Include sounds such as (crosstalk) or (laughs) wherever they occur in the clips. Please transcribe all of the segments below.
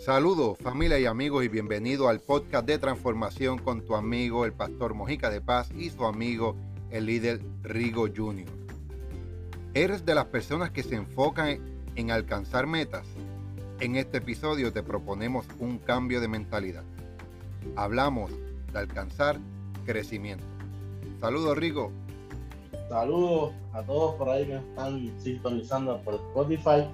Saludos familia y amigos y bienvenido al podcast de transformación con tu amigo el pastor Mojica de Paz y su amigo el líder Rigo Jr. ¿Eres de las personas que se enfocan en alcanzar metas? En este episodio te proponemos un cambio de mentalidad. Hablamos de alcanzar crecimiento. Saludos Rigo. Saludos a todos por ahí que están sintonizando por Spotify.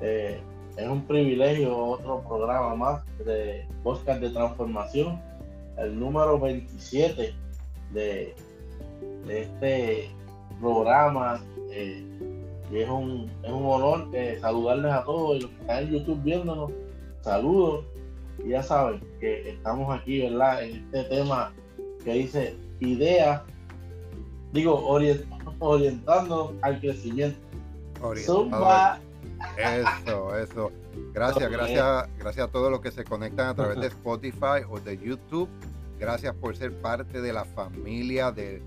Eh, es un privilegio otro programa más de podcast de transformación, el número 27 de, este programa. Eh, y es un, es un honor eh, saludarles a todos y los que están en YouTube viéndonos. Saludos. Y ya saben que estamos aquí, ¿verdad? En este tema que dice ideas, digo, orientando al crecimiento. Eso, eso. Gracias, gracias, gracias a todos los que se conectan a través de Spotify o de YouTube. Gracias por ser parte de la familia del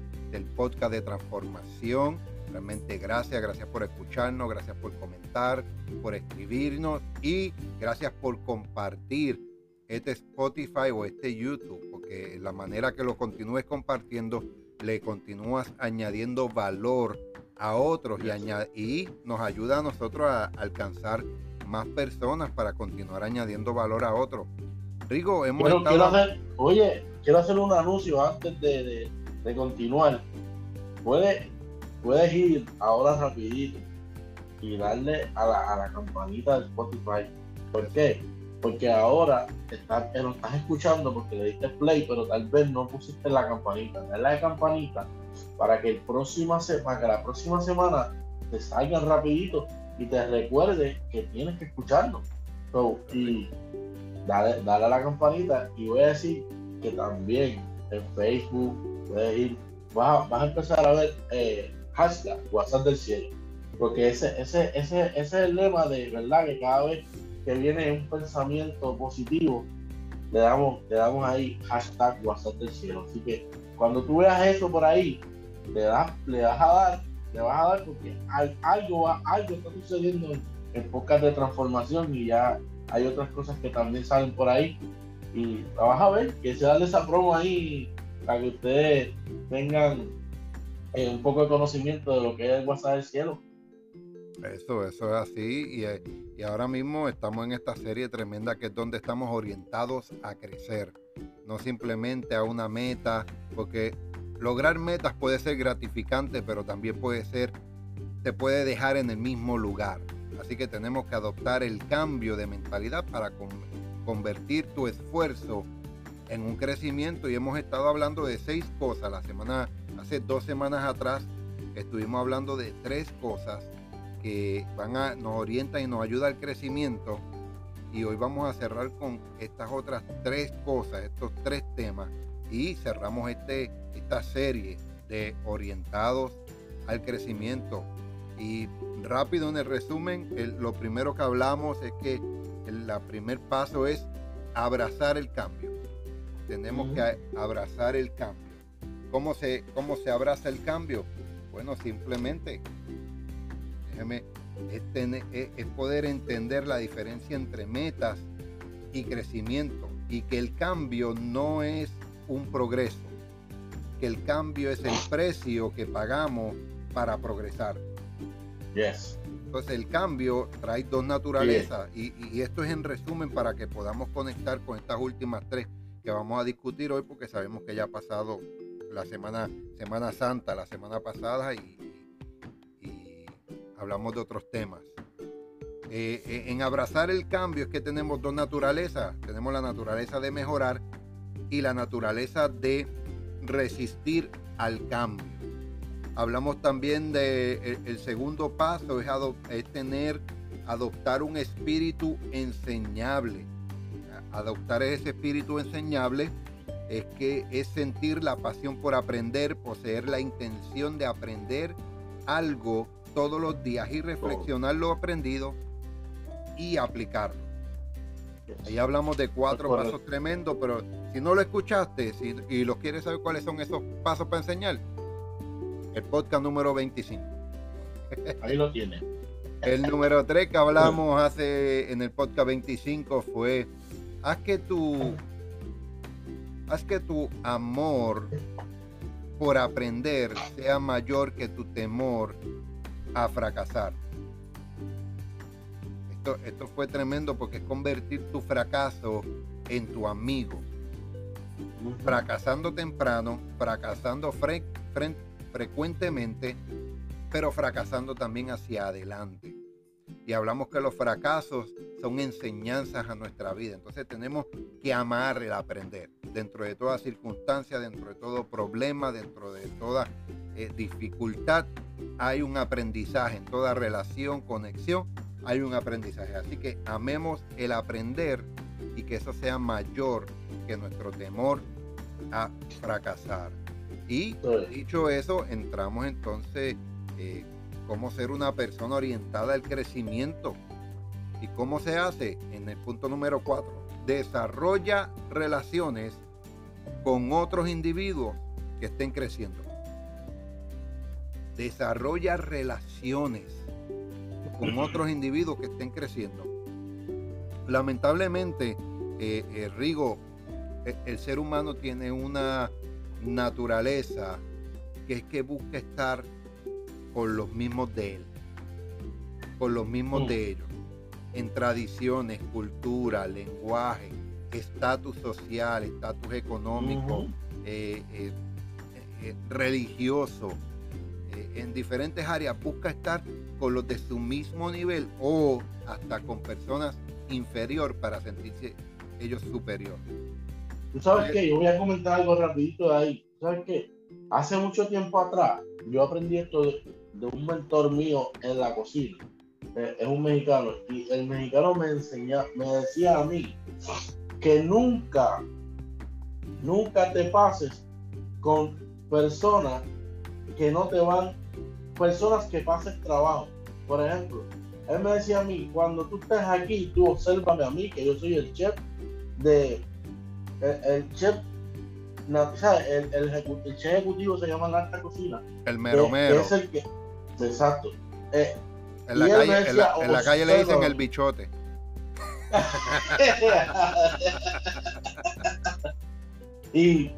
podcast de transformación. Realmente gracias, gracias por escucharnos, gracias por comentar, por escribirnos y gracias por compartir este Spotify o este YouTube, porque la manera que lo continúes compartiendo, le continúas añadiendo valor a otros y, y nos ayuda a nosotros a alcanzar más personas para continuar añadiendo valor a otros. Rigo, hemos estado... oye, quiero hacer un anuncio antes de, continuar. Puedes, puedes ir ahora rapidito y darle a la, a la campanita de Spotify. ¿Por qué? Porque ahora estás, eh, lo estás escuchando porque le diste play, pero tal vez no pusiste la campanita. Dale la campanita para que, el próxima para que la próxima semana te salgan rapidito y te recuerde que tienes que escucharlo. y dale, dale, a la campanita y voy a decir que también en Facebook puedes ir, vas a, empezar a ver eh, hashtag WhatsApp del cielo. Porque ese, ese, ese, ese es el lema de verdad que cada vez que viene un pensamiento positivo, le damos, le damos ahí hashtag WhatsApp del cielo. Así que cuando tú veas eso por ahí, le, das, le vas a dar, le vas a dar porque algo, algo está sucediendo en, podcast de transformación y ya hay otras cosas que también salen por ahí. Y vas a ver que se da esa promo ahí para que ustedes tengan eh, un poco de conocimiento de lo que es el WhatsApp del cielo. Eso, eso es así. Y, eh, y, ahora mismo estamos en esta serie tremenda que es donde estamos orientados a crecer. No simplemente a una meta, porque lograr metas puede ser gratificante, pero también puede ser, te puede dejar en el mismo lugar. Así que tenemos que adoptar el cambio de mentalidad para convertir tu esfuerzo en un crecimiento. Y hemos estado hablando de seis cosas. La semana, hace dos semanas atrás, estuvimos hablando de tres cosas que van a, nos orientan y nos ayuda al crecimiento. Y hoy vamos a cerrar con estas otras tres cosas, estos tres temas y cerramos este, esta serie de orientados al crecimiento. Y rápido en el resumen, lo primero que hablamos es que el primer paso es abrazar el cambio. Tenemos que abrazar el cambio. ¿Cómo se, ¿Cómo se abraza el cambio? Bueno, simplemente, déjeme, es, es poder entender la diferencia entre metas y crecimiento y que el cambio no es un progreso, que el cambio es el precio que pagamos para progresar. Yes. Entonces el cambio trae dos naturalezas y, esto es en resumen para que podamos conectar con estas últimas tres que vamos a discutir hoy porque sabemos que ya ha pasado la semana, semana Santa, la semana pasada y, hablamos de otros temas. Eh, eh, en abrazar el cambio es que tenemos dos naturalezas. Tenemos la naturaleza de mejorar y la naturaleza de resistir al cambio. Hablamos también de el, segundo paso es, tener, adoptar un espíritu enseñable. Adoptar ese espíritu enseñable es que es sentir la pasión por aprender, poseer la intención de aprender algo todos los días y reflexionar lo aprendido y aplicarlo. Ahí hablamos de cuatro pasos tremendos, pero si no lo escuchaste y lo quieres saber cuáles son esos pasos para enseñar, el podcast número 25. Ahí lo tiene. El número 3 que hablamos hace en el podcast 25 fue haz que tu haz que tu amor por aprender sea mayor que tu temor a fracasar. Esto, esto fue tremendo porque es convertir tu fracaso en tu amigo. Fracasando temprano, fracasando frecuentemente, pero fracasando también hacia adelante. Y hablamos que los fracasos son enseñanzas a nuestra vida. Entonces tenemos que amar el aprender. Dentro de toda circunstancia, dentro de todo problema, dentro de toda eh, dificultad, hay un aprendizaje. En toda relación, conexión, hay un aprendizaje. Así que amemos el aprender y que eso sea mayor que nuestro temor a fracasar. Y dicho eso, entramos entonces eh, cómo ser una persona orientada al crecimiento. ¿Y cómo se hace? En el punto número 4. Desarrolla relaciones con otros individuos que estén creciendo. Desarrolla relaciones con otros individuos que estén creciendo. Lamentablemente, eh, eh, Rigo, e, el ser humano tiene una naturaleza que es que busca estar con los mismos de él, con los mismos de mm. ellos, en tradiciones, cultura, lenguaje, estatus social, estatus económico, eh, religioso, en diferentes áreas, busca estar con los de su mismo nivel o hasta con personas inferior para sentirse ellos superior. Tú sabes que yo voy a comentar algo rapidito de ahí. ¿Sabes qué? Hace mucho tiempo atrás yo aprendí esto de, de un mentor mío en la cocina. Eh, es un mexicano. Y el mexicano me enseñaba, me decía a mí que nunca, nunca te pases con personas que no te van, personas que pases trabajo. Por ejemplo, él me decía a mí, cuando tú estés aquí, tú obsérvame a mí, que yo soy el chef de, el, chef el, el, chef ejecutivo se llama la alta cocina. El mero mero. es el que, Exacto. Eh, en, la calle, le dicen el bichote. (laughs) y,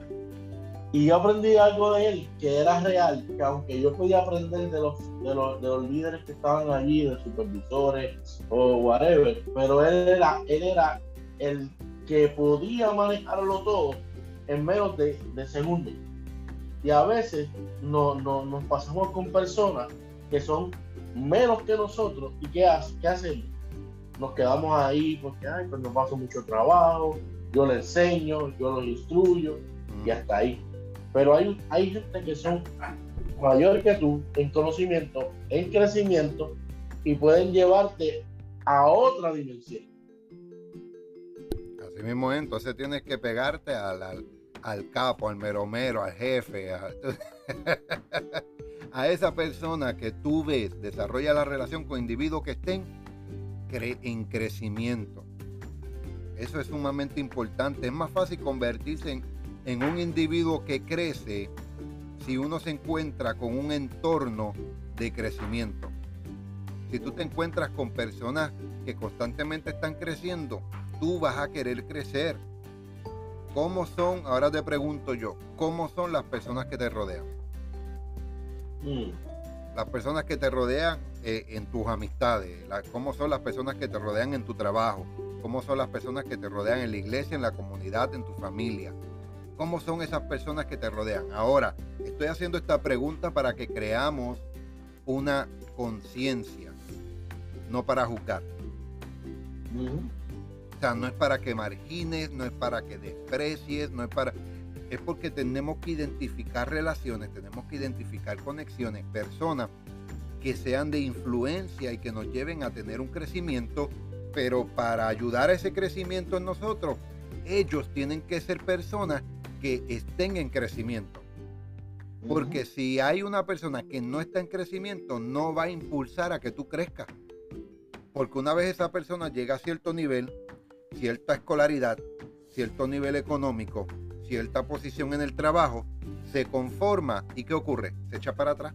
y yo aprendí algo de él que era real, que aunque yo podía aprender de los, de los, de los líderes que estaban allí, de supervisores o whatever, pero él era, él era el que podía manejarlo todo en menos de, de segundos. Y a veces no, no, nos pasamos con personas que son menos que nosotros y ¿qué, qué hacemos? Nos quedamos ahí porque ay, pues nos paso mucho trabajo, yo le enseño, yo los instruyo y hasta ahí. Pero hay, hay gente que son mayores que tú en conocimiento, en crecimiento y pueden llevarte a otra dimensión. Así mismo, entonces tienes que pegarte al, al, capo, al meromero, al jefe. (laughs) a esa persona que tú ves, desarrolla la relación con individuos que estén en crecimiento. Eso es sumamente importante. Es más fácil convertirse en, en un individuo que crece si uno se encuentra con un entorno de crecimiento. Si tú te encuentras con personas que constantemente están creciendo, tú vas a querer crecer. ¿Cómo son, ahora te pregunto yo, cómo son las personas que te rodean? Mm. Las personas que te rodean eh, en tus amistades, cómo son las personas que te rodean en tu trabajo, cómo son las personas que te rodean en la iglesia, en la comunidad, en tu familia. ¿Cómo son esas personas que te rodean? Ahora, estoy haciendo esta pregunta para que creamos una conciencia, no para juzgar. O sea, no es para que margines, no es para que desprecies, no es para es porque tenemos que identificar relaciones, tenemos que identificar conexiones, personas que sean de influencia y que nos lleven a tener un crecimiento, pero para ayudar a ese crecimiento en nosotros, ellos tienen que ser personas que estén en crecimiento. Porque si hay una persona que no está en crecimiento, no va a impulsar a que tú crezcas. Porque una vez esa persona llega a cierto nivel, cierta escolaridad, cierto nivel económico, cierta posición en el trabajo, se conforma y ¿qué ocurre? Se echa para atrás.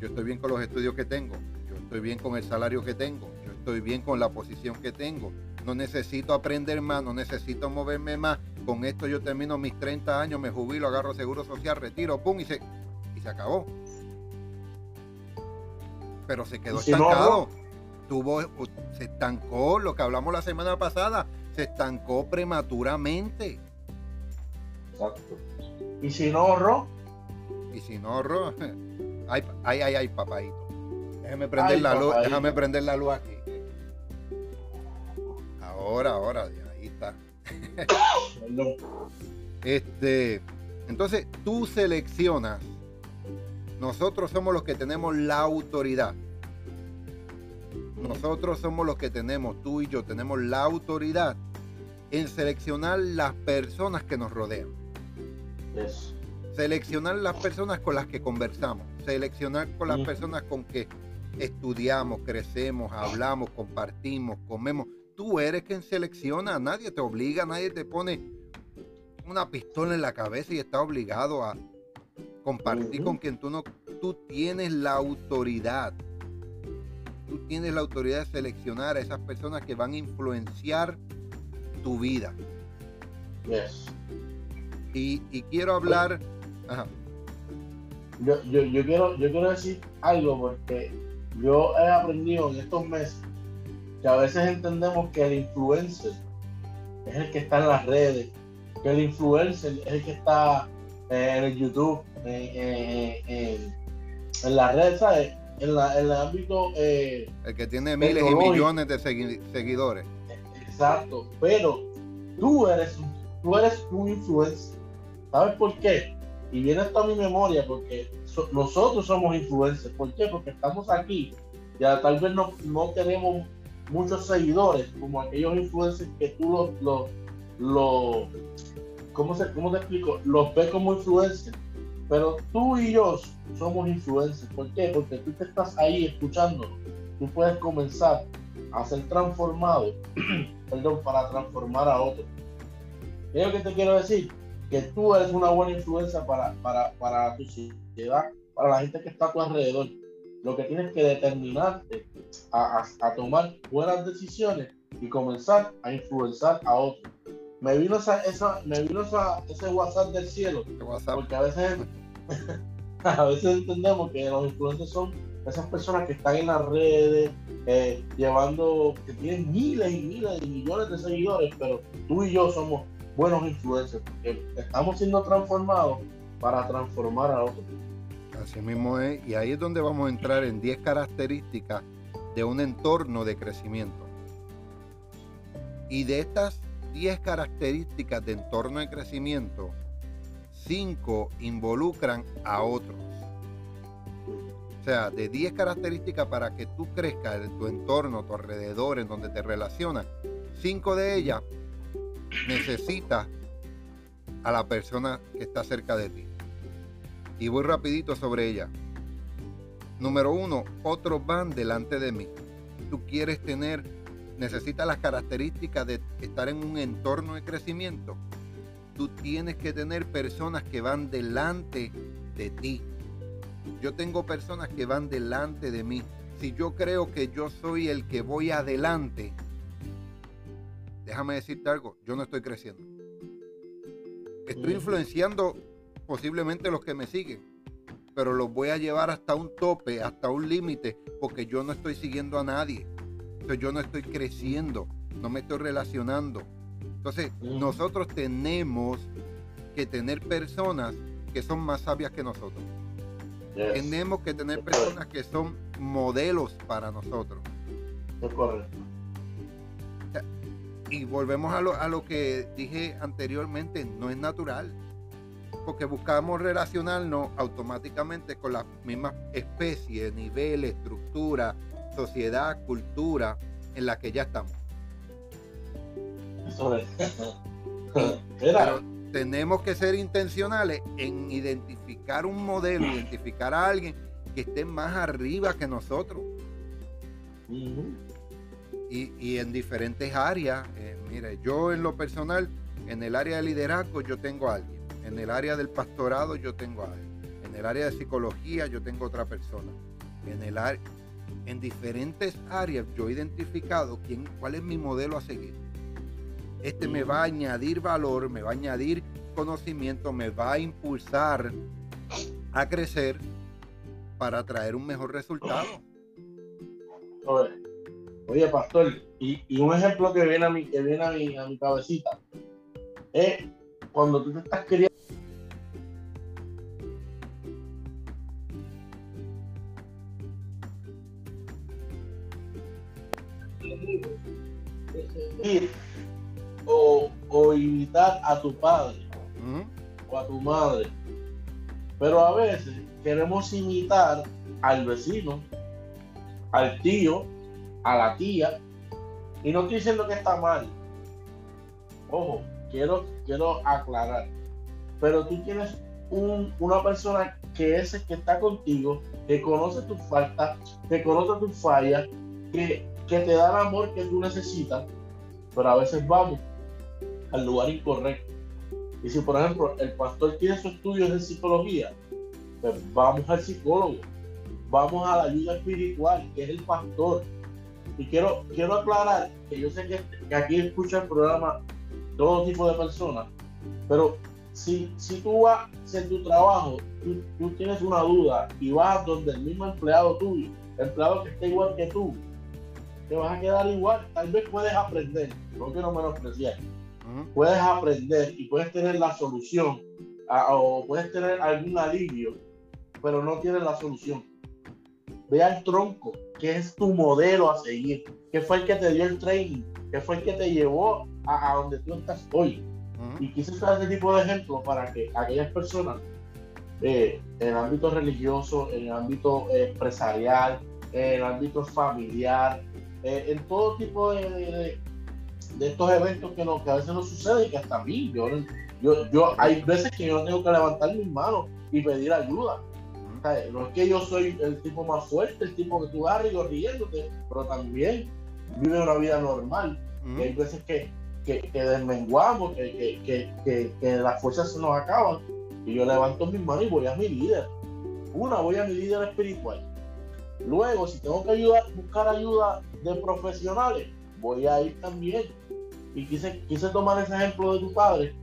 yo estoy bien con los estudios que tengo, yo estoy bien con el salario que tengo, yo estoy bien con la posición que tengo, no necesito aprender más, no necesito moverme más, con esto yo termino mis 30 años, me jubilo, agarro seguro social, retiro, pum, y se, y se acabó. Pero se quedó estancado. Tuvo, se estancó, lo que hablamos la semana pasada, se estancó prematuramente. Exacto. ¿Y si no ahorró? Y si no ahorró, (laughs) ay, ay, ay, ay, papadito. Déjame prender la luz, déjame prender la luz aquí. Ahora, ahora, ahí está. (laughs) este, entonces tú seleccionas. Nosotros somos los que tenemos la autoridad. Nosotros somos los que tenemos, tú y yo tenemos la autoridad en seleccionar las personas que nos rodean. Seleccionar las personas con las que conversamos, seleccionar con las personas con que estudiamos, crecemos, hablamos, compartimos, comemos. Tú eres quien selecciona, nadie te obliga, nadie te pone una pistola en la cabeza y está obligado a compartir con quien tú no, tú tienes la autoridad. Tú tienes la autoridad de seleccionar a esas personas que van a influenciar tu vida. Yes. Y, quiero hablar. Yo, yo, quiero, yo quiero decir algo porque yo he aprendido en estos meses que a veces entendemos que el influencer es el que está en las redes, que el influencer es el que está eh, en el YouTube, en, las redes, ¿sabes? En, la, en el ámbito... Eh, el que tiene miles y millones de seguidores. Exacto, pero tú eres, tú eres un influencer. ¿Sabes por qué? Y viene esto a mi memoria porque nosotros somos influencers. ¿Por qué? Porque estamos aquí. Ya tal vez no, no tenemos muchos seguidores como aquellos influencers que tú los, los, los ¿cómo, se, ¿cómo te explico? Los ves como influencers. Pero tú y yo somos influencers. ¿Por qué? Porque tú te estás ahí escuchando. Tú puedes comenzar a ser transformado, (clears throat) perdón, para transformar a otros. Es lo que te quiero decir que tú eres una buena influencia para, para, para tu sociedad, para la gente que está a tu alrededor. Lo que tienes que determinarte a, a, tomar buenas decisiones y comenzar a influenciar a otros. Me vino, esa, esa, me vino esa, ese WhatsApp del cielo, porque a veces, (laughs) a veces entendemos que los influencers son esas personas que están en las redes, eh, llevando, que tienen miles y miles y millones de seguidores, pero tú y yo somos buenos influencers, porque estamos siendo transformados para transformar a otros. Así mismo es, y ahí es donde vamos a entrar en 10 características de un entorno de crecimiento. Y de estas 10 características de entorno de crecimiento, 5 involucran a otros. O sea, de 10 características para que tú crezcas en tu entorno, tu alrededor, en donde te relacionas, 5 de ellas necesitas a la persona que está cerca de ti. Y voy rapidito sobre ella. Número uno, otros van delante de mí. Tú quieres tener, necesitas las características de estar en un entorno de crecimiento. Tú tienes que tener personas que van delante de ti. Yo tengo personas que van delante de mí. Si yo creo que yo soy el que voy adelante, déjame decirte algo, yo no estoy creciendo. Estoy influenciando posiblemente los que me siguen, pero los voy a llevar hasta un tope, hasta un límite, porque yo no estoy siguiendo a nadie. Entonces yo no estoy creciendo, no me estoy relacionando. Entonces nosotros tenemos que tener personas que son más sabias que nosotros. Tenemos que tener personas que son modelos para nosotros. Es correcto y volvemos a lo, a lo que dije anteriormente, no es natural, porque buscamos relacionarnos automáticamente con las mismas especies, nivel, estructura, sociedad, cultura en la que ya estamos. (laughs) Pero tenemos que ser intencionales en identificar un modelo, identificar a alguien que esté más arriba que nosotros. Y, en diferentes áreas. Eh, mire, yo en lo personal, en el área de liderazgo yo tengo a alguien, en el área del pastorado yo tengo a alguien, en el área de psicología yo tengo otra persona. En, el en diferentes áreas yo he identificado quién, cuál es mi modelo a seguir. Este me va a añadir valor, me va a añadir conocimiento, me va a impulsar a crecer para traer un mejor resultado. Oye, pastor, y, un ejemplo que viene a mi, que viene a mi, a mi cabecita es cuando tú te estás o, o invitar a tu padre o a tu madre. Pero a veces queremos imitar al vecino, al tío, a la tía. Y no estoy diciendo que está mal. Ojo, quiero, quiero aclarar. Pero tú tienes una persona que es el que está contigo, que conoce tus faltas, que conoce tus fallas, que, que te da el amor que tú necesitas. Pero a veces vamos al lugar incorrecto. Y si, por ejemplo, el pastor tiene sus estudios de psicología, pues vamos al psicólogo, vamos a la ayuda espiritual, que es el pastor. Y quiero, quiero aclarar que yo sé que, aquí escucha el programa todo tipo de personas, pero si, si tú vas en tu trabajo, tú, tienes una duda y vas donde el mismo empleado tuyo, empleado que esté igual que tú, te vas a quedar igual. Tal vez puedes aprender, no quiero menospreciar, puedes aprender y puedes tener la solución o puedes tener algún alivio, pero no tienes la solución. Ve al tronco, que es tu modelo a seguir, que fue el que te dio el training, que fue el que te llevó a, donde tú estás hoy. Y quise usar ese tipo de ejemplos para que aquellas personas eh, en el ámbito religioso, en el ámbito empresarial, en el ámbito familiar, eh, en todo tipo de, de estos eventos que, no, que a veces no suceden y que hasta a mí, yo, yo, yo, hay veces que yo tengo que levantar mis manos y pedir ayuda. no es que yo soy el tipo más fuerte, el tipo que tú vas riéndote, pero también vive una vida normal. Y hay veces que, que, que desmenguamos, que, que, que, las fuerzas se nos acaban. Y yo levanto mis manos y voy a mi líder. Una, voy a mi líder espiritual. Luego, si tengo que ayudar, buscar ayuda de profesionales, voy a ir también. Y quise, quise tomar ese ejemplo de tu padre,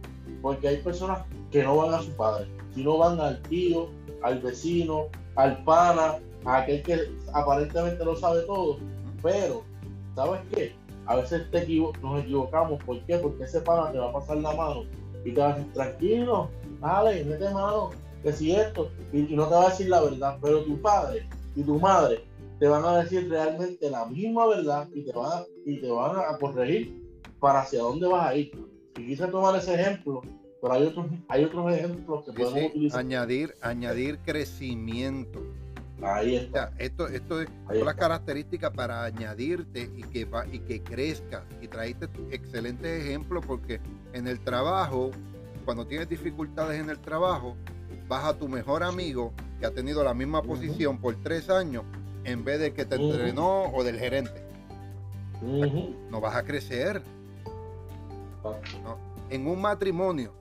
porque hay personas que no van a su padre, sino van al tío, al vecino, al pana, a aquel que aparentemente lo sabe todo. Pero, ¿sabes qué? A veces te nos equivocamos. ¿Por qué? Porque ese pana te va a pasar la mano y te va a decir, tranquilo, dale, mete mano, que si esto, y no te va a decir la verdad. Pero tu padre y tu madre te van a decir realmente la misma verdad y te van a, y te van a corregir para hacia dónde vas a ir. Y quise tomar ese ejemplo, pero hay otros, hay otros ejemplos que podemos utilizar. Añadir, añadir crecimiento. Ahí está. esto, esto es las características para añadirte y que, y que crezcas. Y traíste excelentes ejemplos porque en el trabajo, cuando tienes dificultades en el trabajo, vas a tu mejor amigo que ha tenido la misma posición por tres años en vez de que te entrenó o del gerente. No vas a crecer. En un matrimonio,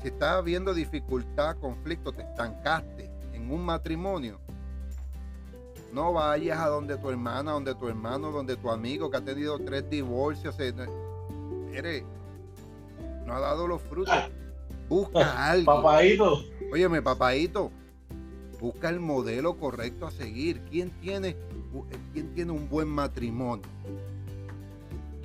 si estás habiendo dificultad, conflicto, te estancaste en un matrimonio, no vayas a donde tu hermana, donde tu hermano, donde tu amigo que ha tenido tres divorcios. Eres, no ha dado los frutos. Busca (laughs) algo. Papaito. Óyeme, papaito busca el modelo correcto a seguir. ¿Quién tiene, quién tiene un buen matrimonio?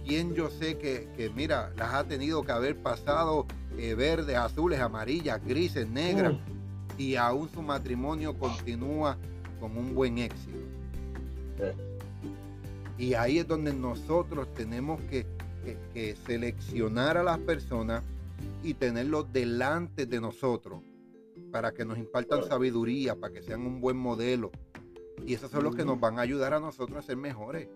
¿Quién yo sé que, mira, las ha tenido que haber pasado eh, verdes, azules, amarillas, grises, negras, mm. y aún su matrimonio continúa con un buen éxito? Y ahí es donde nosotros tenemos que, que seleccionar a las personas y tenerlos delante de nosotros para que nos impartan sabiduría, para que sean un buen modelo. Y esos son los que nos van a ayudar a nosotros a ser mejores.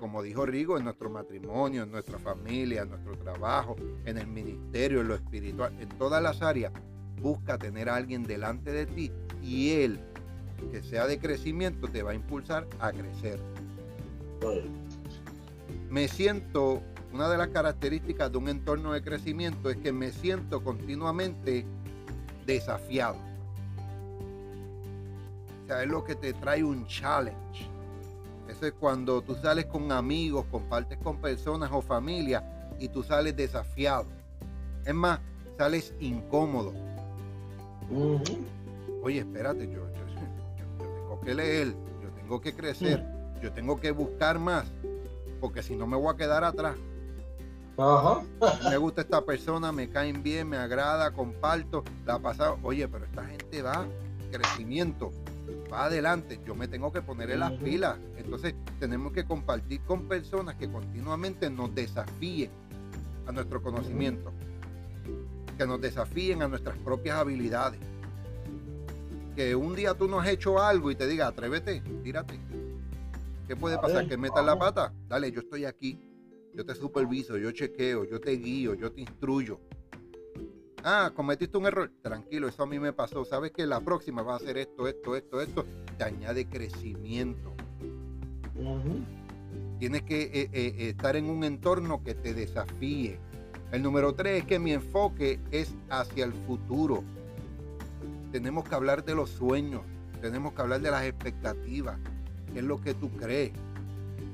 Como dijo Rigo, en nuestro matrimonio, en nuestra familia, en nuestro trabajo, en el ministerio, en lo espiritual, en todas las áreas. Busca tener a alguien delante de ti y él, que sea de crecimiento, te va a impulsar a crecer. Me siento, una de las características de un entorno de crecimiento es que me siento continuamente desafiado. O sea, es lo que te trae un challenge. Eso es cuando tú sales con amigos, compartes con personas o familia y tú sales desafiado. Es más, sales incómodo. Oye, espérate, yo, tengo que leer, yo tengo que crecer, yo tengo que buscar más, porque si no me voy a quedar atrás. Ajá. me gusta esta persona, me caen bien, me agrada, comparto, la ha pasado. Oye, pero esta gente va crecimiento, va adelante. Yo me tengo que poner en las pilas. Entonces, tenemos que compartir con personas que continuamente nos desafíen a nuestro conocimiento, que nos desafíen a nuestras propias habilidades. Que un día tú no has hecho algo y te diga, atrévete, tírate. ¿Qué puede pasar? ¿Que metas la pata? Dale, yo estoy aquí yo te superviso, yo chequeo, yo te guío, yo te instruyo. Ah, cometiste un error. Tranquilo, eso a mí me pasó. Sabes que la próxima va a hacer esto, esto, esto, esto. Te añade crecimiento. Tienes que eh, eh, eh, estar en un entorno que te desafíe. El número tres es que mi enfoque es hacia el futuro. Tenemos que hablar de los sueños. Tenemos que hablar de las expectativas. ¿Qué es lo que tú crees?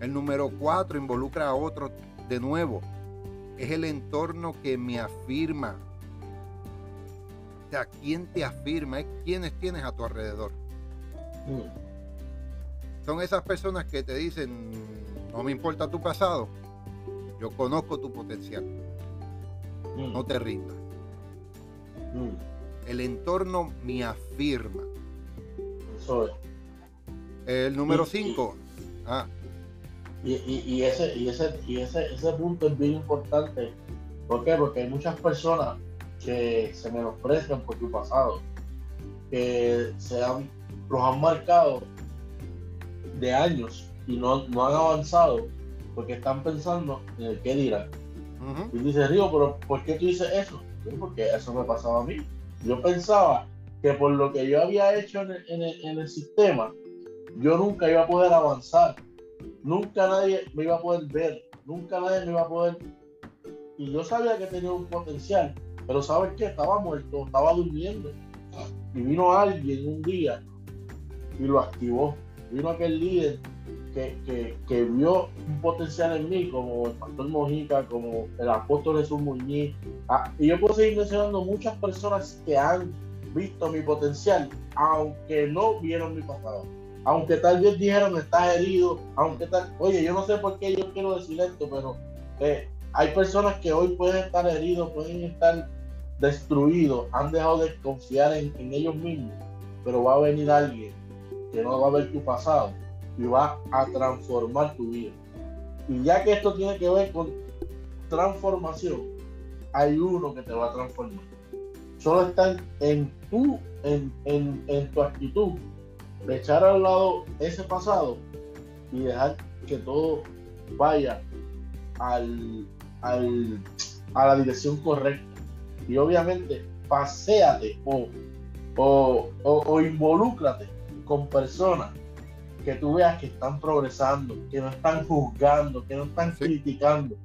El número cuatro involucra a otros de nuevo, es el entorno que me afirma. O sea, ¿quién te afirma? Es quienes tienes a tu alrededor. Mm. Son esas personas que te dicen, no me importa tu pasado, yo conozco tu potencial. Mm. No te rindas. Mm. El entorno me afirma. El número 5. Ah, y, y, ese, y, ese, y ese, ese punto es bien importante. ¿Por qué? Porque hay muchas personas que se menosprecian por su pasado, que se han, los han marcado de años y no, no han avanzado porque están pensando en el qué dirán. Y dice, Río, pero ¿por qué tú dices eso? porque eso me pasaba a mí. Yo pensaba que por lo que yo había hecho en en el, en el sistema, yo nunca iba a poder avanzar nunca nadie me iba a poder ver, nunca nadie me iba a poder. Y yo sabía que tenía un potencial, pero ¿sabes qué? Estaba muerto, estaba durmiendo. Y vino alguien un día y lo activó. Vino aquel líder que, que, vio un potencial en mí, como el pastor Mojica, como el apóstol Jesús Muñiz. Ah, y yo puedo seguir mencionando muchas personas que han visto mi potencial, aunque no vieron mi pasado aunque tal vez dijeron estás herido, aunque tal, oye, yo no sé por qué yo quiero decir esto, pero eh, hay personas que hoy pueden estar heridos, pueden estar destruidos, han dejado de confiar en, ellos mismos, pero va a venir alguien que no va a ver tu pasado y va a transformar tu vida. Y ya que esto tiene que ver con transformación, hay uno que te va a transformar. Solo está en, tu, en, en tu actitud de echar al lado ese pasado y dejar que todo vaya al, a la dirección correcta. Y obviamente, paséate o, o, o, involúcrate con personas que tú veas que están progresando, que no están juzgando, que no están criticando.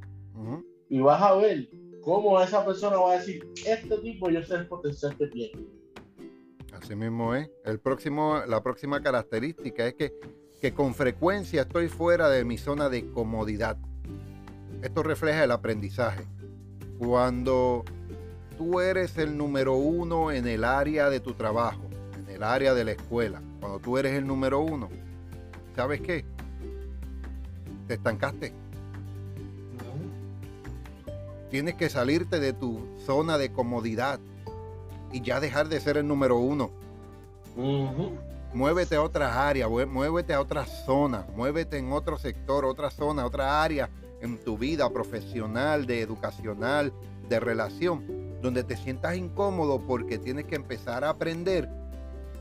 Y vas a ver cómo esa persona va a decir, este tipo yo sé el potencial que tiene. Así mismo es. El próximo, la próxima característica es que, que con frecuencia estoy fuera de mi zona de comodidad. Esto refleja el aprendizaje. Cuando tú eres el número uno en el área de tu trabajo, en el área de la escuela, cuando tú eres el número uno, ¿sabes qué? Te estancaste. Tienes que salirte de tu zona de comodidad y ya dejar de ser el número uno. Muévete a otras áreas, muévete a otras zonas, muévete en otro sector, otra zona, otra área en tu vida profesional, de educacional, de relación, donde te sientas incómodo porque tienes que empezar a aprender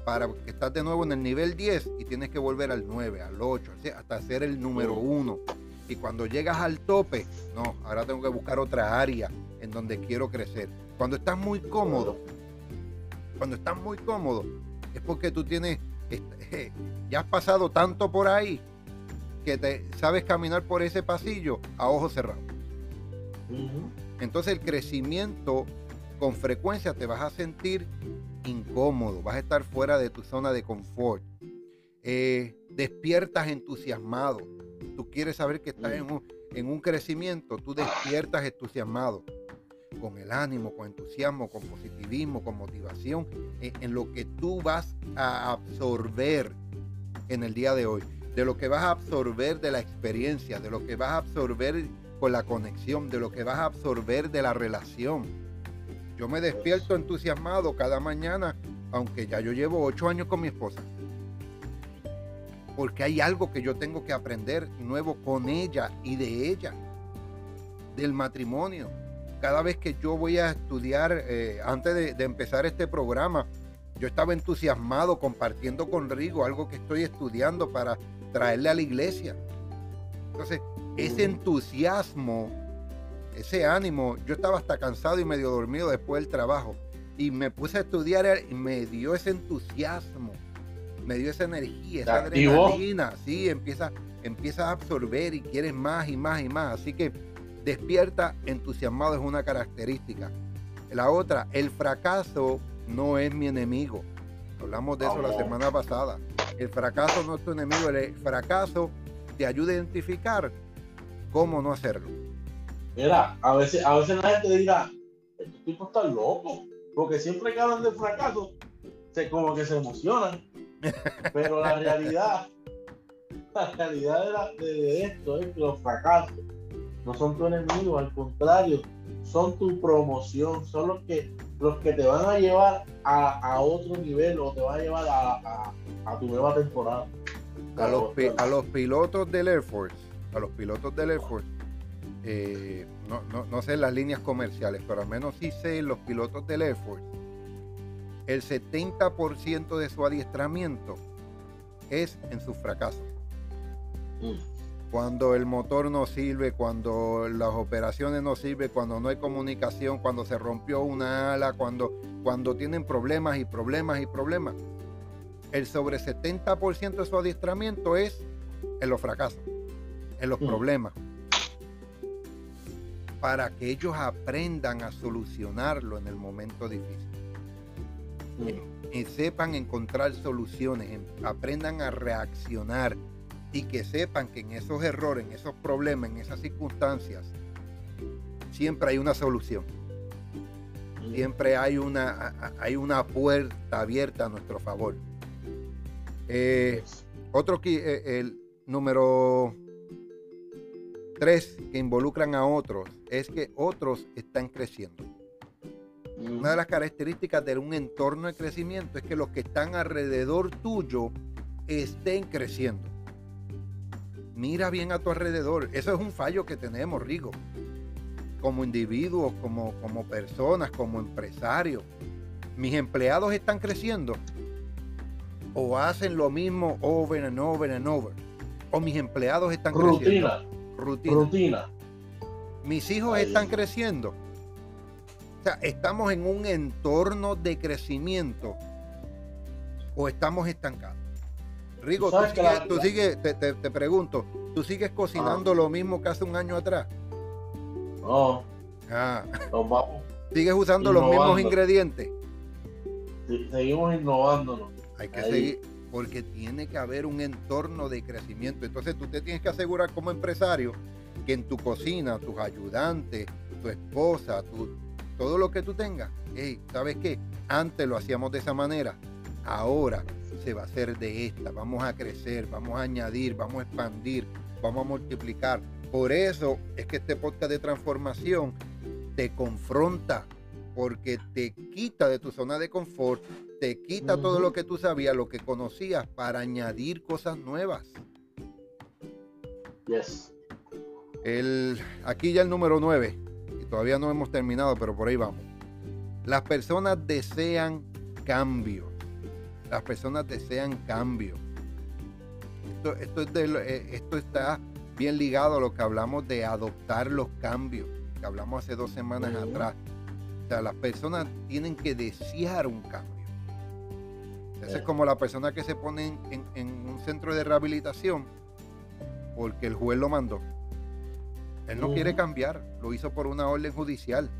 para que estás de nuevo en el nivel 10 y tienes que volver al 9, al 8, hasta ser el número uno. Y cuando llegas al tope, no, ahora tengo que buscar otra área en donde quiero crecer. Cuando estás muy cómodo, cuando estás muy cómodo, es porque tú tienes, este, (laughs) ya has pasado tanto por ahí que te sabes caminar por ese pasillo a ojos cerrados. Entonces el crecimiento con frecuencia te vas a sentir incómodo, vas a estar fuera de tu zona de confort. eh, despiertas entusiasmado. Tú quieres saber que estás en un, en un crecimiento, tú despiertas entusiasmado con el ánimo, con entusiasmo, con positivismo, con motivación, en, en, lo que tú vas a absorber en el día de hoy, de lo que vas a absorber de la experiencia, de lo que vas a absorber con la conexión, de lo que vas a absorber de la relación. Yo me despierto entusiasmado cada mañana, aunque ya yo llevo ocho años con mi esposa porque hay algo que yo tengo que aprender nuevo con ella y de ella, del matrimonio. Cada vez que yo voy a estudiar, eh, antes de, de, empezar este programa, yo estaba entusiasmado compartiendo con Rigo algo que estoy estudiando para traerle a la iglesia. Entonces, ese entusiasmo, ese ánimo, yo estaba hasta cansado y medio dormido después del trabajo y me puse a estudiar y me dio ese entusiasmo me dio esa energía, esa adrenalina, sí, empieza, empieza a absorber y quieres más y más y más. Así que despierta entusiasmado es una característica. La otra, el fracaso no es mi enemigo. Hablamos de eso la semana pasada. El fracaso no es tu enemigo, el fracaso te ayuda a identificar cómo no hacerlo. Mira, a veces, a veces la gente dirá, este tipo está loco, porque siempre que hablan de fracaso, se, como que se emocionan. Pero la realidad, (laughs) la realidad de, esto es que los fracasos no son tu enemigo, al contrario, son tu promoción, son los que, los que te van a llevar a, otro nivel o te van a llevar a, tu nueva temporada. A los, a los pilotos del Air Force, a los pilotos del Air Force, eh, no, no, no, sé las líneas comerciales, pero al menos sí sé los pilotos del Air Force el 70% de su adiestramiento es en sus fracasos. Mm. Cuando el motor no sirve, cuando las operaciones no sirven, cuando no hay comunicación, cuando se rompió una ala, cuando, cuando tienen problemas y problemas y problemas. El sobre 70% de su adiestramiento es en los fracasos, en los mm. problemas. Para que ellos aprendan a solucionarlo en el momento difícil y sepan encontrar soluciones, aprendan a reaccionar y que sepan que en esos errores, en esos problemas, en esas circunstancias, siempre hay una solución. Siempre hay una, hay una puerta abierta a nuestro favor. Eh, otro que eh, el número tres que involucran a otros es que otros están creciendo. Una de las características de un entorno de crecimiento es que los que están alrededor tuyo estén creciendo. Mira bien a tu alrededor. Eso es un fallo que tenemos, Rigo. Como individuos, como, como personas, como empresarios. Mis empleados están creciendo. O hacen lo mismo over and over and over. O mis empleados están creciendo. Rutina. Rutina. Mis hijos están creciendo ¿estamos en un entorno de crecimiento o estamos estancados? Rigo, tú sigues, te, pregunto, ¿tú sigues cocinando ah. lo mismo que hace un año atrás? No. Ah. ¿Sigues usando los mismos ingredientes? seguimos innovándonos. Hay que seguir, porque tiene que haber un entorno de crecimiento. Entonces tú te tienes que asegurar como empresario que en tu cocina, tus ayudantes, tu esposa, tu, todo lo que tú tengas, hey, ¿sabes qué? Antes lo hacíamos de esa manera, ahora se va a hacer de esta, vamos a crecer, vamos a añadir, vamos a expandir, vamos a multiplicar. Por eso es que este podcast de transformación te confronta, porque te quita de tu zona de confort, te quita todo lo que tú sabías, lo que conocías, para añadir cosas nuevas. Yes. El, aquí ya el número 9 todavía no hemos terminado, pero por ahí vamos. Las personas desean cambio. Las personas desean cambio. Esto, eh, esto, está bien ligado a lo que hablamos de adoptar los cambios, que hablamos hace dos semanas atrás. O sea, las personas tienen que desear un cambio. Esa es como la persona que se pone en un centro de rehabilitación porque el juez lo mandó. Él no quiere cambiar, lo hizo por una orden judicial.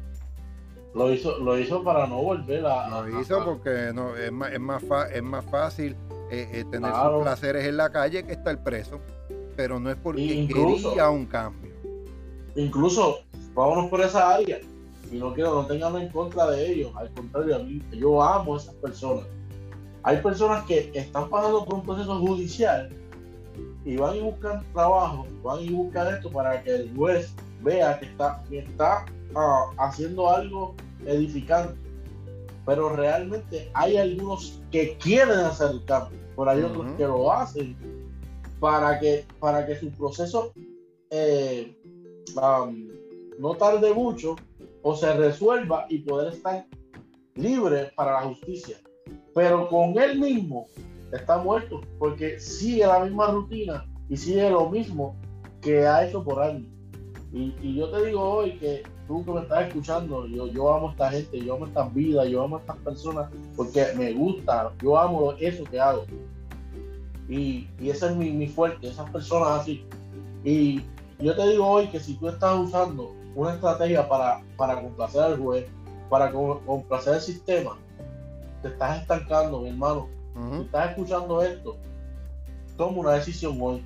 Lo hizo, lo hizo para no volver a. Lo hizo porque no, es, más, es, más es más fácil eh, eh, tener sus placeres en la calle que estar preso. Pero no es porque quería un cambio. Incluso, vámonos por esa área. Y no quiero, no tengan en contra de ellos. Al contrario, a mí, yo amo a esas personas. Hay personas que están pasando por un proceso judicial y van y buscan trabajo, van y buscan esto para que el juez vea que está, que está haciendo algo edificante. Pero realmente hay algunos que quieren hacer el cambio, pero hay otros que lo hacen para que, para que su proceso eh, no tarde mucho o se resuelva y poder estar libre para la justicia. Pero con él mismo está muerto porque sigue la misma rutina y sigue lo mismo que ha hecho por años. Y, yo te digo hoy que tú que me estás escuchando, yo, yo amo a esta gente, yo amo estas vidas, yo amo a estas personas porque me gusta, yo amo eso que hago. Y, y ese es mi, mi fuerte, esas personas así. Y yo te digo hoy que si tú estás usando una estrategia para, para complacer al juez, para complacer el sistema, te estás estancando, mi hermano. Si estás escuchando esto, toma una decisión hoy.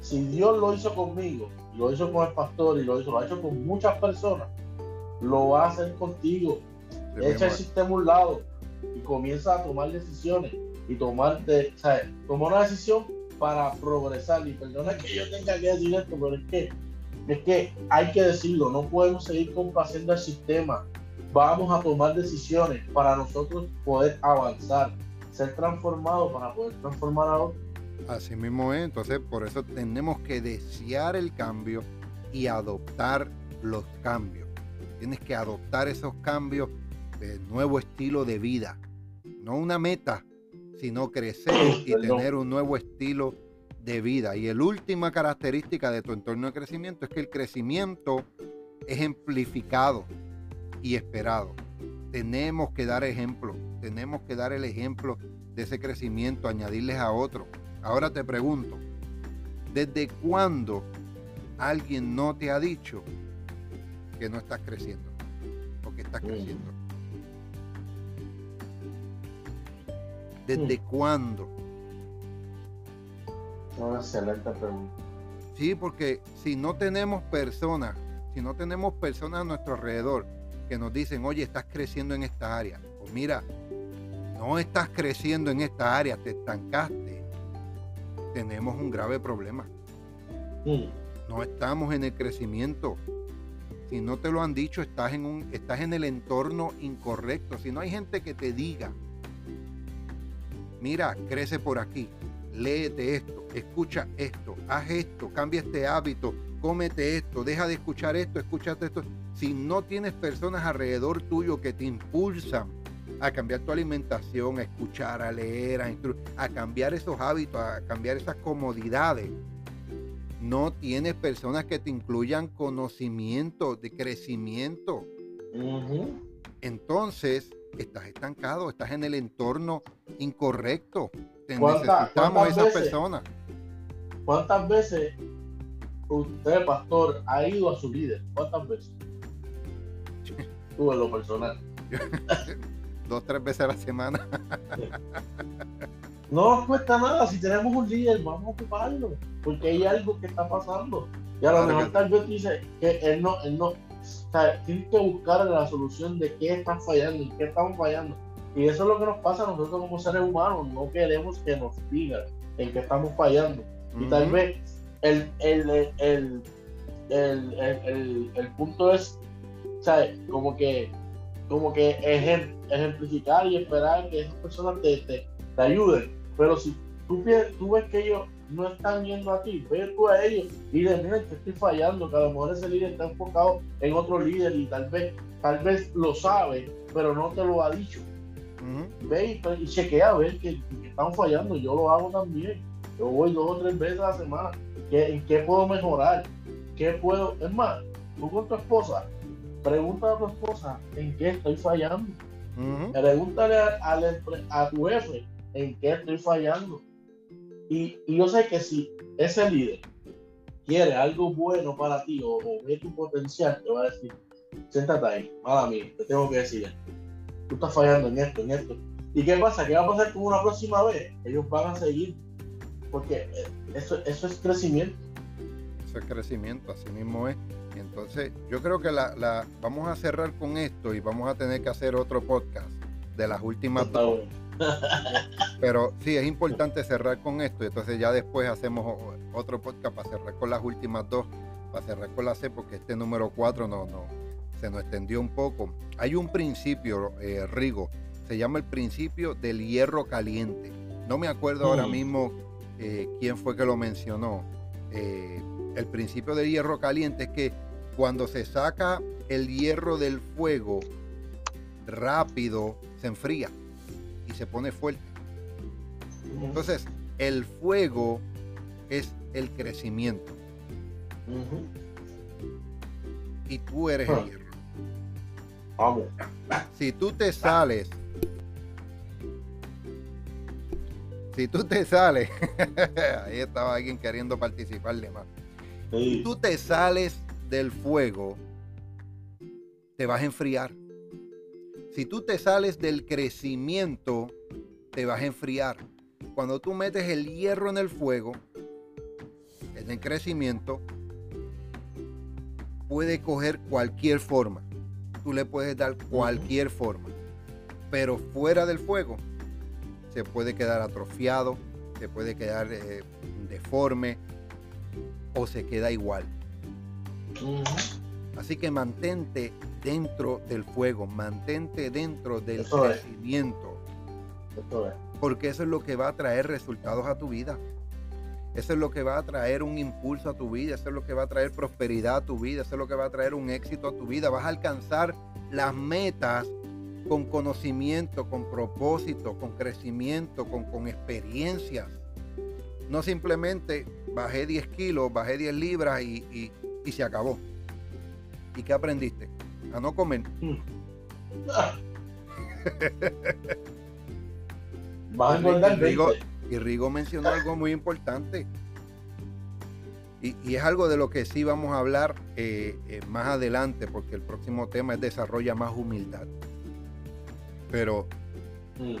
Si Dios lo hizo conmigo, lo hizo con el pastor y lo hizo, lo ha hecho con muchas personas, lo va a hacer contigo. Echa el sistema a un lado y comienza a tomar decisiones y tomar, de, tomar una decisión para progresar. Y perdona que yo tenga que decir esto, pero es que, es que hay que decirlo, no podemos seguir complaciendo el sistema. Vamos a tomar decisiones para nosotros poder avanzar, ser transformados para poder transformar a otros. Así mismo es, entonces por eso tenemos que desear el cambio y adoptar los cambios. Tienes que adoptar esos cambios de nuevo estilo de vida, no una meta, sino crecer y tener un nuevo estilo de vida. Y la última característica de tu entorno de crecimiento es que el crecimiento es amplificado y esperado. Tenemos que dar ejemplo, tenemos que dar el ejemplo de ese crecimiento, añadirles a otro. Ahora te pregunto, ¿desde cuándo alguien no te ha dicho que no estás creciendo o que estás creciendo? ¿Desde cuándo? Una excelente pregunta. Sí, porque si no tenemos personas, si no tenemos personas a nuestro alrededor que nos dicen, oye, estás creciendo en esta área, o mira, no estás creciendo en esta área, te estancaste, tenemos un grave problema. No estamos en el crecimiento. Si no te lo han dicho, estás en, un, estás en el entorno incorrecto. Si no hay gente que te diga, mira, crece por aquí, léete esto, escucha esto, haz esto, cambia este hábito, cómete esto, deja de escuchar esto, escúchate esto. Si no tienes personas alrededor tuyo que te impulsan a cambiar tu alimentación, a escuchar, a leer, a, a cambiar esos hábitos, a cambiar esas comodidades, no tienes personas que te incluyan conocimiento, de crecimiento. Entonces, estás estancado, estás en el entorno incorrecto. Te necesitamos esas personas. ¿Cuántas veces usted, pastor, ha ido a su líder? ¿Cuántas veces? (laughs) Tú en lo personal. (laughs) Dos, tres veces a la semana. no nos cuesta nada. Si tenemos un líder, vamos a ocuparlo. Porque hay algo que está pasando. Y a lo mejor tal vez dice que él no, él no, tienes que buscar la solución de qué están fallando y qué estamos fallando. Y eso es lo que nos pasa a nosotros como seres humanos. No queremos que nos digan en qué estamos fallando. Y tal vez el, el, el, el, punto es, ¿sabes? Como que, como que ejemplificar y esperar que esas personas te, te, te ayuden. Pero si tú, tú ves que ellos no están yendo a ti, ve tú a ellos y de mira, te estoy fallando, que a lo mejor ese líder está enfocado en otro líder y tal vez, tal vez lo sabe, pero no te lo ha dicho. Ve y, chequea a ver que, están fallando, yo lo hago también. Yo voy dos o tres veces a la semana. ¿Qué, ¿En qué puedo mejorar? ¿Qué puedo? Es más, tú con tu esposa, pregunta a tu esposa en qué estoy fallando. Pregúntale a, a tu jefe en qué estoy fallando y, yo sé que si ese líder quiere algo bueno para ti o, ve tu potencial, te va a decir, siéntate ahí, mala mía, te tengo que decir, tú estás fallando en esto, en esto. ¿Y qué pasa? ¿Qué va a pasar con una próxima vez? Ellos van a seguir. Porque eh, eso, eso es crecimiento. Eso es crecimiento, así mismo es. Entonces, yo creo que la, la, vamos a cerrar con esto y vamos a tener que hacer otro podcast de las últimas dos. Pero sí, es importante cerrar con esto. Entonces ya después hacemos otro podcast para cerrar con las últimas dos, para cerrar con la C, porque este número cuatro no, no, se nos extendió un poco. Hay un principio, eh, Rigo, se llama el principio del hierro caliente. No me acuerdo ahora mm. mismo eh, quién fue que lo mencionó. Eh, el principio del hierro caliente es que cuando se saca el hierro del fuego, rápido se enfría y se pone fuerte. Entonces, el fuego es el crecimiento. Y tú eres el hierro. Si tú te sales, si tú te sales, (laughs) ahí estaba alguien queriendo participar de más. Si tú te sales del fuego, te vas a enfriar. Si tú te sales del crecimiento, te vas a enfriar. Cuando tú metes el hierro en el fuego, en el crecimiento, puede coger cualquier forma. Tú le puedes dar cualquier forma. Pero fuera del fuego, se puede quedar atrofiado, se puede quedar eh, deforme o se queda igual. Así que mantente dentro del fuego, mantente dentro del crecimiento. Porque eso es lo que va a traer resultados a tu vida. Eso es lo que va a traer un impulso a tu vida, eso es lo que va a traer prosperidad a tu vida, eso es lo que va a traer un éxito a tu vida. Vas a alcanzar las metas con conocimiento, con propósito, con crecimiento, con, con experiencias. No simplemente bajé 10 kilos, bajé 10 libras y, y se acabó. ¿Y qué aprendiste? A no comer. (laughs) Y, Rigo, mencionó algo muy importante. Y, es algo de lo que sí vamos a hablar eh, eh, más adelante, porque el próximo tema es desarrolla más humildad. Pero mm.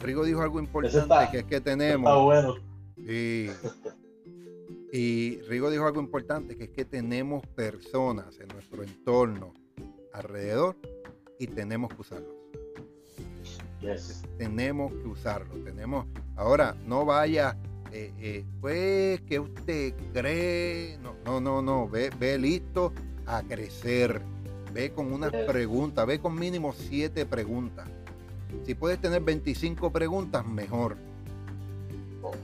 Rigo dijo algo importante que es que tenemos. Está bueno. Y (laughs) y Rigo dijo algo importante, que es que tenemos personas en nuestro entorno alrededor y tenemos que usarlos. Tenemos que usarlo. Tenemos, ahora, no vaya, eh, eh, pues, que usted cree? No, no, no, no. Ve, ve listo a crecer. Ve con unas preguntas, ve con mínimo siete preguntas. Si puedes tener 25 preguntas, mejor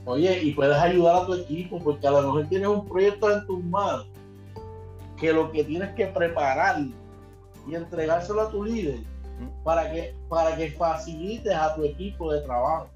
Oye, y puedes ayudar a tu equipo, porque a lo mejor tienes un proyecto en tus manos que lo que tienes que preparar y entregárselo a tu líder para que, para que facilites a tu equipo de trabajo.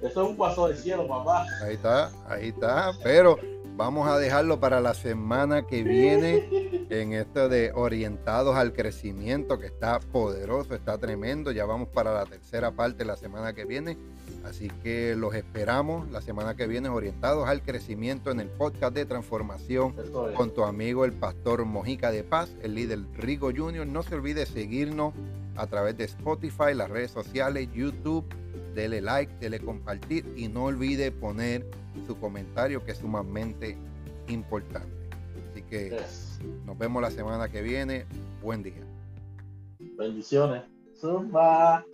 Eso es un paso de cielo, papá. Ahí está, ahí está. Pero vamos a dejarlo para la semana que viene en esto de orientados al crecimiento, que está poderoso, está tremendo. Ya vamos para la tercera parte la semana que viene. Así que los esperamos la semana que viene orientados al crecimiento en el podcast de transformación con tu amigo el pastor Mojica de Paz, el líder Rigo Junior. No se olvide seguirnos a través de Spotify, las redes sociales, YouTube. Dele like, dele compartir y no olvide poner su comentario que es sumamente importante. Así que nos vemos la semana que viene. Buen día. Bendiciones. Zumba.